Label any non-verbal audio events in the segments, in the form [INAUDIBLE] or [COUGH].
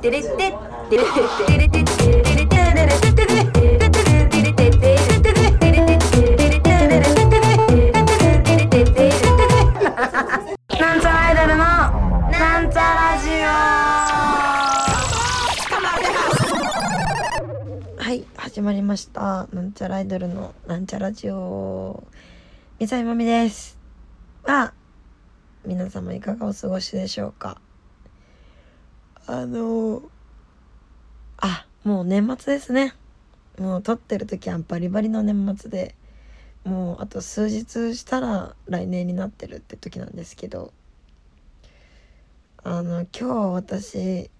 テレテテテレテレテテテレテレテテテテレはい始まりました。なんちゃらアイドルのなんちゃラジオ。三沢まみです。あ皆様いかがお過ごしでしょうか？あのあもう年末ですね。もう撮ってる時はバリバリの年末で。もうあと数日したら来年になってるって時なんですけど。あの今日私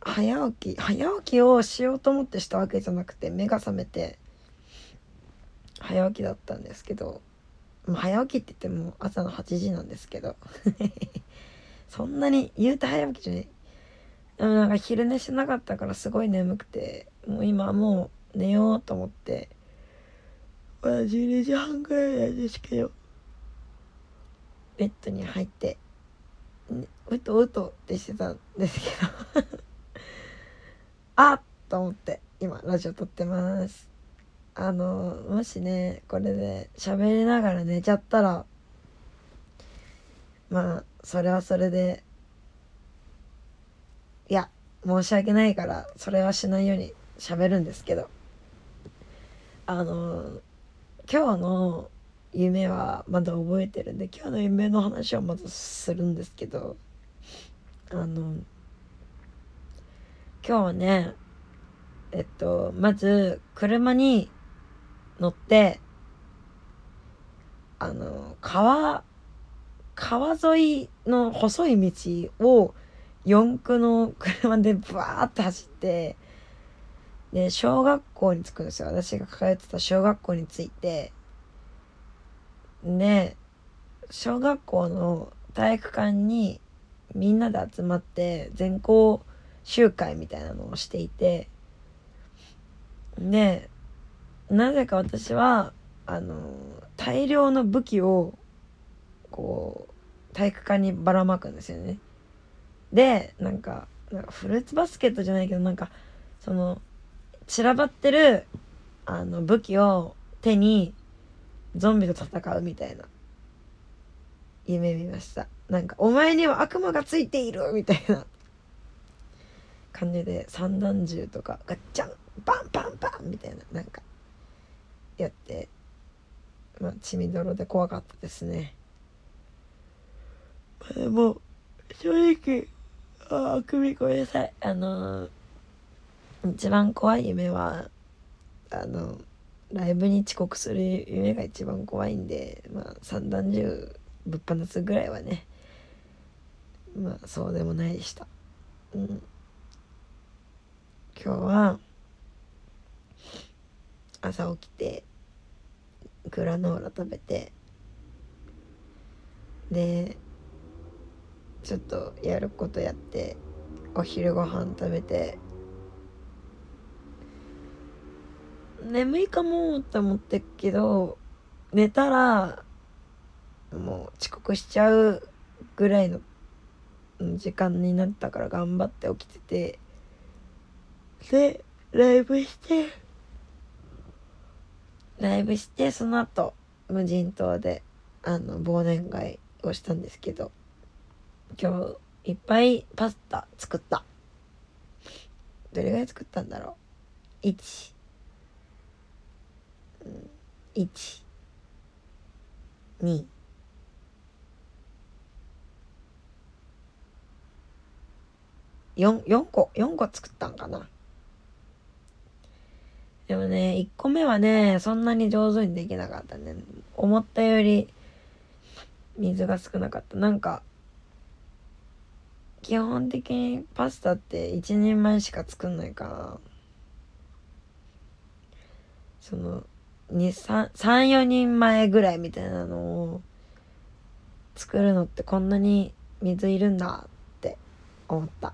早起き早起きをしようと思ってしたわけじゃなくて目が覚めて早起きだったんですけど、早起きって言っても朝の8時なんですけど。[LAUGHS] そんなに言うて早起きじゃない。でもなんか昼寝しなかったからすごい眠くてもう今もう寝ようと思って。まだ12時半ぐらいなんですけど。ベッドに入って。うとうとってしてたんですけど。[LAUGHS] あっと思って今ラジオ撮ってます。あのもしねこれで喋りながら寝ちゃったら。まあそれはそれでいや申し訳ないからそれはしないように喋るんですけど。あの今日の夢はまだ覚えてるんで今日の夢の話をまずするんですけど。あの今日はねえっとまず車に乗ってあの川川沿いの細い道を四駆の車でバーって走ってで小学校に着くんですよ。私が通ってた小学校に着いて。で小学校の体育館にみんなで集まって全校集会みたいなのをしていて。でなぜか私はあの大量の武器をこう体育館にばらまくんですよね。でなんかなんかフルーツバスケットじゃないけどなんかその散らばってるあの武器を手にゾンビと戦うみたいな。夢見ました。なんか「お前には悪魔がついている!」みたいな。感じで散弾銃とかガッチャンバンバンバンみたいな。なんかやってまあ血みどろで怖かったですね、まあ、でも正直ああくびごめんなさい。あの、一番怖い夢はあのライブに遅刻する夢が一番怖いんでまあ散弾銃ぶっ放すぐらいはねまあそうでもないでした。うん。今日は朝起きてグラノーラ食べてでちょっとやることやってお昼ご飯食べて。眠いかもって思ってっけど寝たらもう遅刻しちゃうぐらいの時間になったから頑張って起きててでライブしてライブしてその後無人島であの忘年会をしたんですけど。今日いっぱいパスタ作った。どれぐらい作ったんだろう？1 1 2 4, 4個4個作ったんかな？でもね1個目はねそんなに上手にできなかったね。思ったより水が少なかった。なんか基本的にパスタって1人前しか作んないからその34人前ぐらいみたいなのを作るのってこんなに水いるんだって思った。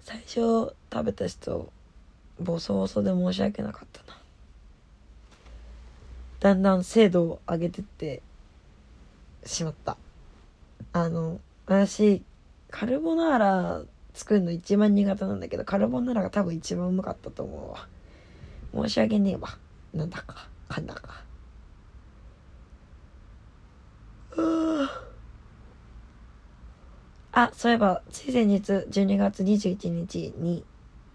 最初食べた人ボソボソで申し訳なかったな。だんだん精度を上げてってしまった。あの私カルボナーラ作るの一番苦手なんだけどカルボナーラが多分一番うまかったと思うわ。申し訳ねえわ。なんだかかんだか。あそういえばつい先日12月21日に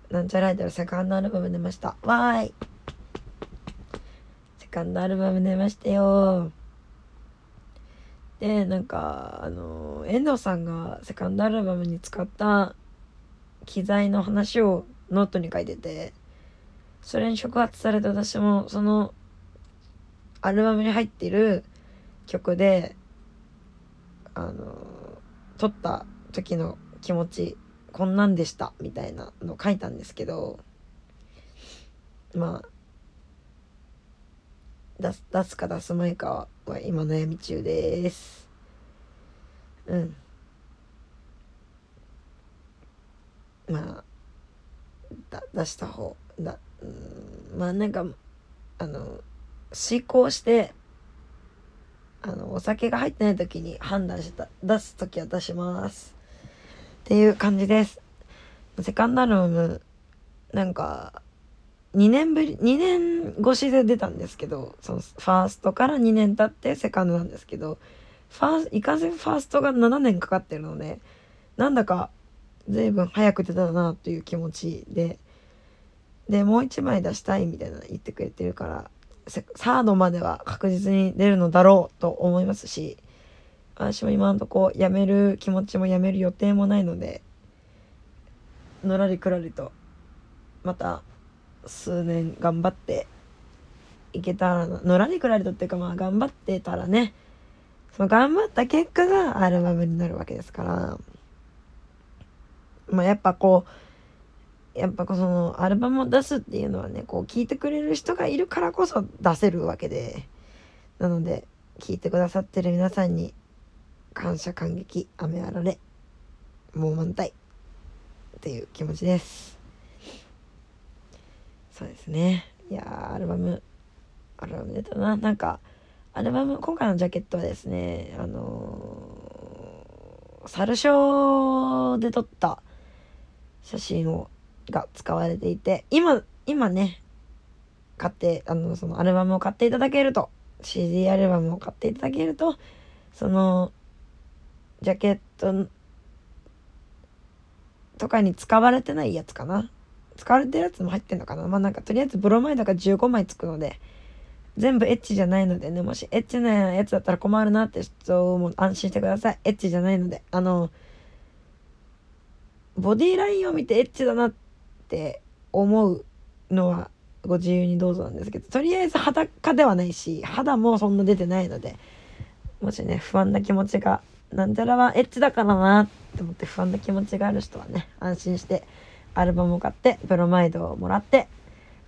なんちゃらアイドルセカンドアルバム出ました。わーい。セカンドアルバム出ましたよ。でなんかあの遠藤さんがセカンドアルバムに使った機材の話をノートに書いててそれに触発されて私もそのアルバムに入ってる曲であの撮った時の気持ちこんなんでしたみたいなのを書いたんですけどまあ出す出すか出すまいかは今悩み中です。うん。まあだ出した方だうんまあなんかあの遂行してあのお酒が入ってない時に判断した出す時は出します。っていう感じです。セカンドアルバムなんか2年ぶり2年越しで出たんですけどそのファーストから2年経ってセカンドなんですけどファーいかんせファーストが7年かかってるのでなんだか随分早く出たなという気持ちででもう一枚出したいみたいな言ってくれてるからサードまでは確実に出るのだろうと思いますし私も今のとこやめる気持ちもやめる予定もないのでのらりくらりとまた数年頑張っていけたらのらりくらりとっていうかまあ頑張ってたらねその頑張った結果がアルバムになるわけですからまあやっぱこうやっぱそのアルバムを出すっていうのはねこう聴いてくれる人がいるからこそ出せるわけでなので聴いてくださってる皆さんに感謝感激雨あられもう満タイっていう気持ちです。そうですね。いやアルバムアルバム出たな。なんかアルバム今回のジャケットはですねあのー、サルショーで撮った写真をが使われていて今今ね買ってあのそのアルバムを買っていただけると CD アルバムを買っていただけるとそのジャケットとかに使われてないやつかな。使われてるやつも入ってんのかな？まあなんかとりあえずブロマイドが15枚つくので全部エッチじゃないのでね。もしエッチなやつだったら困るなって人も安心してください。エッチじゃないので。あのボディラインを見てエッチだなって思うのはご自由にどうぞなんですけどとりあえず裸ではないし肌もそんな出てないのでもしね不安な気持ちがなんちゃらはエッチだからなって思って不安な気持ちがある人はね安心してアルバムを買ってブロマイドをもらって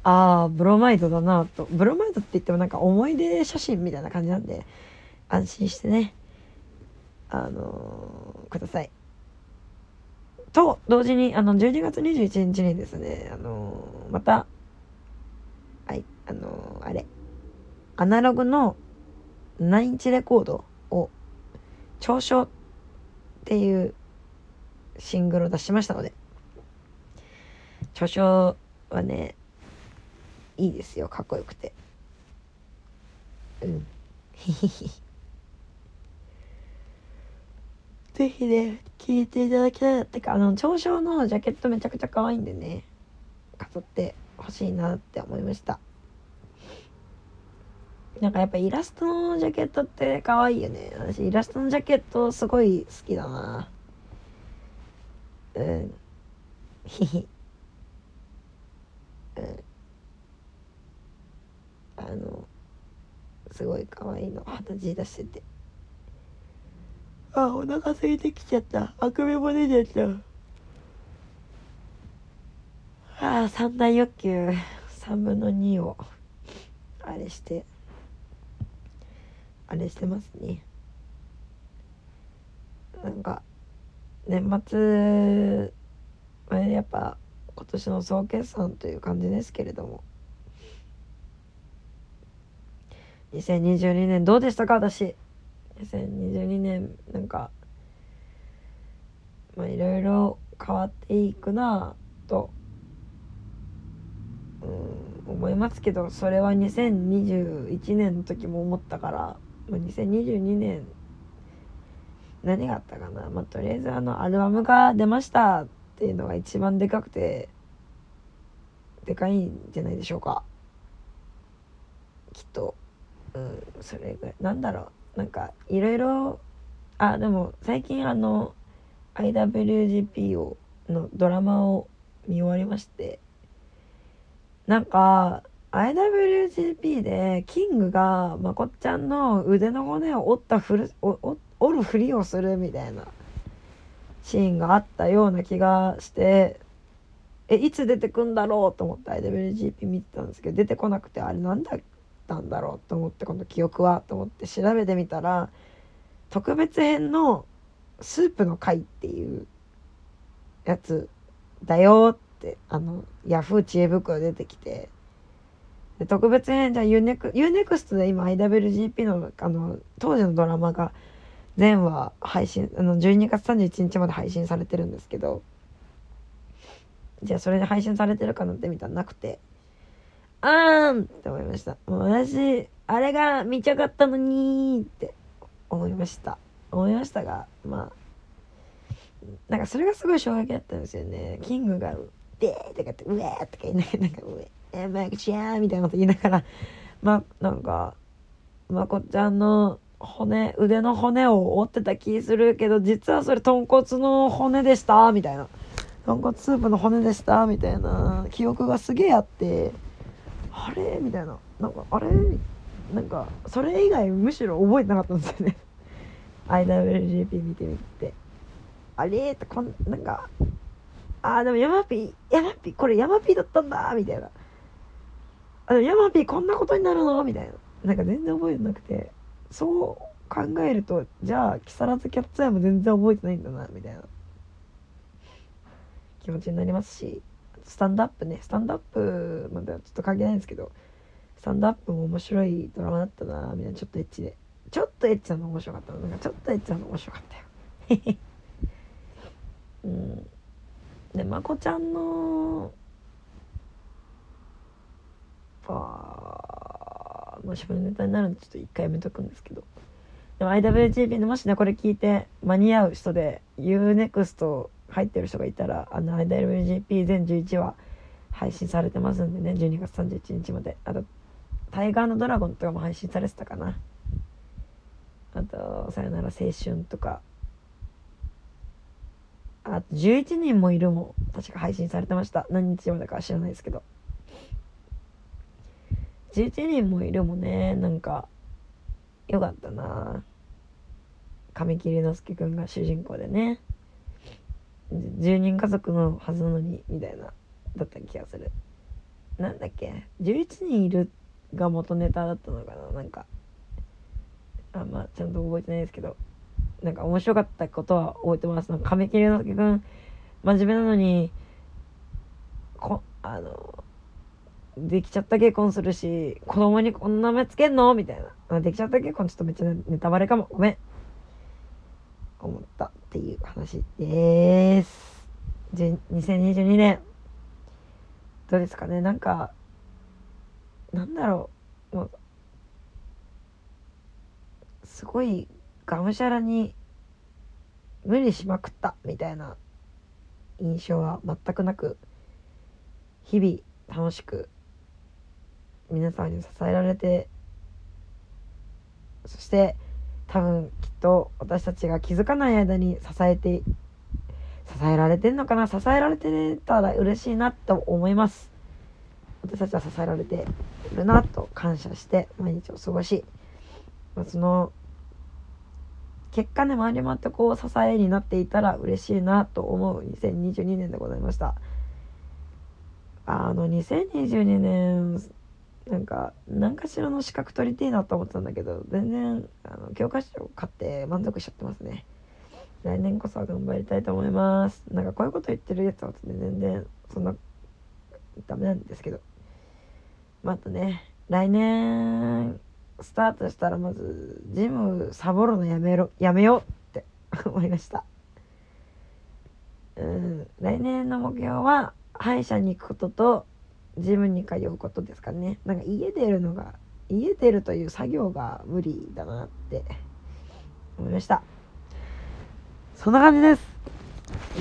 ああブロマイドだなと。ブロマイドって言ってもなんか思い出写真みたいな感じなんで安心してね。あのー、ください。と同時にあの12月21日にですねあのー、またはいあのー、あれ。アナログの9インチレコードを「長所」っていうシングルを出しましたので著書はねいいですよ。かっこよくて。うん。ひひひぜひね聞いていただきたいってかあの長所のジャケットめちゃくちゃ可愛いんでね。飾ってほしいなって思いました。なんかやっぱイラストのジャケットって可愛いよね。私イラストのジャケットすごい好きだな。うん。ひひうんあのすごい可愛いの二十歳出してて。あお腹空いてきちゃった。あくびも出ちゃった。ああ三大欲求。3分の2をあれしてあれしてますね。なんか年末やっぱ今年の総決算という感じですけれども。2022年どうでしたか？私。2022年なんかまあいろいろ変わっていくなと、うん、思いますけどそれは2021年の時も思ったから、まあ、2022年何があったかな、まあ、とりあえずあのアルバムが出ました。っていうのが一番でかくてでかいんじゃないでしょうか。きっと。うんそれぐらい。なんだろう。なんかいろいろあでも最近あの IWGP をのドラマを見終わりまして。なんか IWGP でキングがまこっちゃんの腕の骨を折ったふる折るふりをするみたいな。シーンがあったような気がしてえいつ出てくんだろうと思って IWGP 見てたんですけど出てこなくてあれ何だったんだろうと思ってこの記憶はと思って調べてみたら特別編のスープの回っていうやつだよってあのヤフー知恵袋出てきてで特別編じゃあ UNEXT, UNEXT で今 IWGP のあの当時のドラマが全話配信あの12月31日まで配信されてるんですけどじゃあそれで配信されてるかなって見たらなくてあーんって思いました。もう私あれが見たかったのにって思いました。思いましたがまあなんかそれがすごい衝撃だったんですよね。キングが「でー」とかって「うえー」とか言いながらなんか「うええマイクちゃー」みたいなこと言いながらまあなんかまこちゃんの骨腕の骨を折ってた気するけど実はそれ豚骨の骨でしたみたいな。豚骨スープの骨でしたみたいな。記憶がすげえあってあれ？みたいな。なんかあれ？なんかそれ以外むしろ覚えてなかったんですよね。[LAUGHS] IWGP 見てみて。あれ？ってこんなんかあーでもヤマピーヤマピーこれヤマピーだったんだみたいな。あヤマピーこんなことになるの？みたいな。なんか全然覚えてなくて。そう考えるとじゃあ木更津キャッツアイも全然覚えてないんだなみたいな。気持ちになりますしスタンドアップね。スタンドアップまではちょっと関係ないんですけどスタンドアップも面白いドラマだったなみたいな。ちょっとエッチで。ちょっとエッチなの面白かったなんかちょっとエッチなの面白かったよ。[LAUGHS] うん。でまこちゃんのあもう自分のネタになるんでちょっと一回やめとくんですけど。でも IWGP でもしねこれ聞いて間に合う人で UNEXT 入ってる人がいたらあの IWGP 全11話配信されてますんでね12月31日まで。あとタイガーのドラゴンとかも配信されてたかな。あとさよなら青春とか。あと11人もいるも確か配信されてました。何日までか知らないですけど。11人もいるもね。なんかよかったな。神木隆之介くんが主人公でね。10人家族のはずなのにみたいなだった気がする。なんだっけ？11人いるが元ネタだったのかな？なんか。あんまあちゃんと覚えてないですけど。なんか面白かったことは覚えてます。なんか神木隆之介くん真面目なのにこあのできちゃった結婚するし子供にこんな名前つけんの？みたいな。できちゃった結婚？ちょっとめっちゃネタバレかも。ごめん。思ったっていう話です。2022年どうですかね？なんかなんだろう。もうすごいがむしゃらに無理しまくったみたいな印象は全くなく日々楽しく皆さんに支えられてそして多分きっと私たちが気づかない間に支えて支えられてんのかな？支えられてたら嬉しいなと思います。私たちは支えられているなと感謝して毎日を過ごし、まあ、その結果ね回り回ってこう支えになっていたら嬉しいなと思う2022年でございました。あの2022年なんか何かしらの資格取りてえなと思ってたんだけど全然あの教科書を買って満足しちゃってますね。来年こそは頑張りたいと思います。なんかこういうこと言ってるやつは全然そんなダメなんですけど。またね来年スタートしたらまずジムサボるのやめろやめようって [LAUGHS] 思いました。うん来年の目標は歯医者に行くこととジムに通うことですかね。なんか家出るのが家出るという作業が無理だなって思いました。そんな感じです。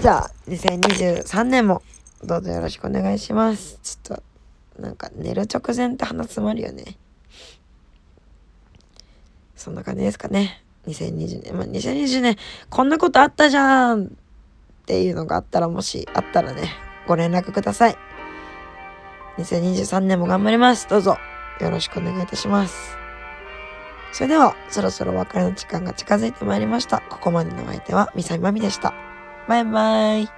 じゃあ2023年もどうぞよろしくお願いします。ちょっとなんか寝る直前って鼻詰まるよね。そんな感じですかね。2020年まあ2020年こんなことあったじゃんっていうのがあったらもしあったらねご連絡ください。2023年も頑張ります。どうぞ。よろしくお願いいたします。それではそろそろお別れの時間が近づいてまいりました。ここまでのお相手はみさみまみでした。バイバイ。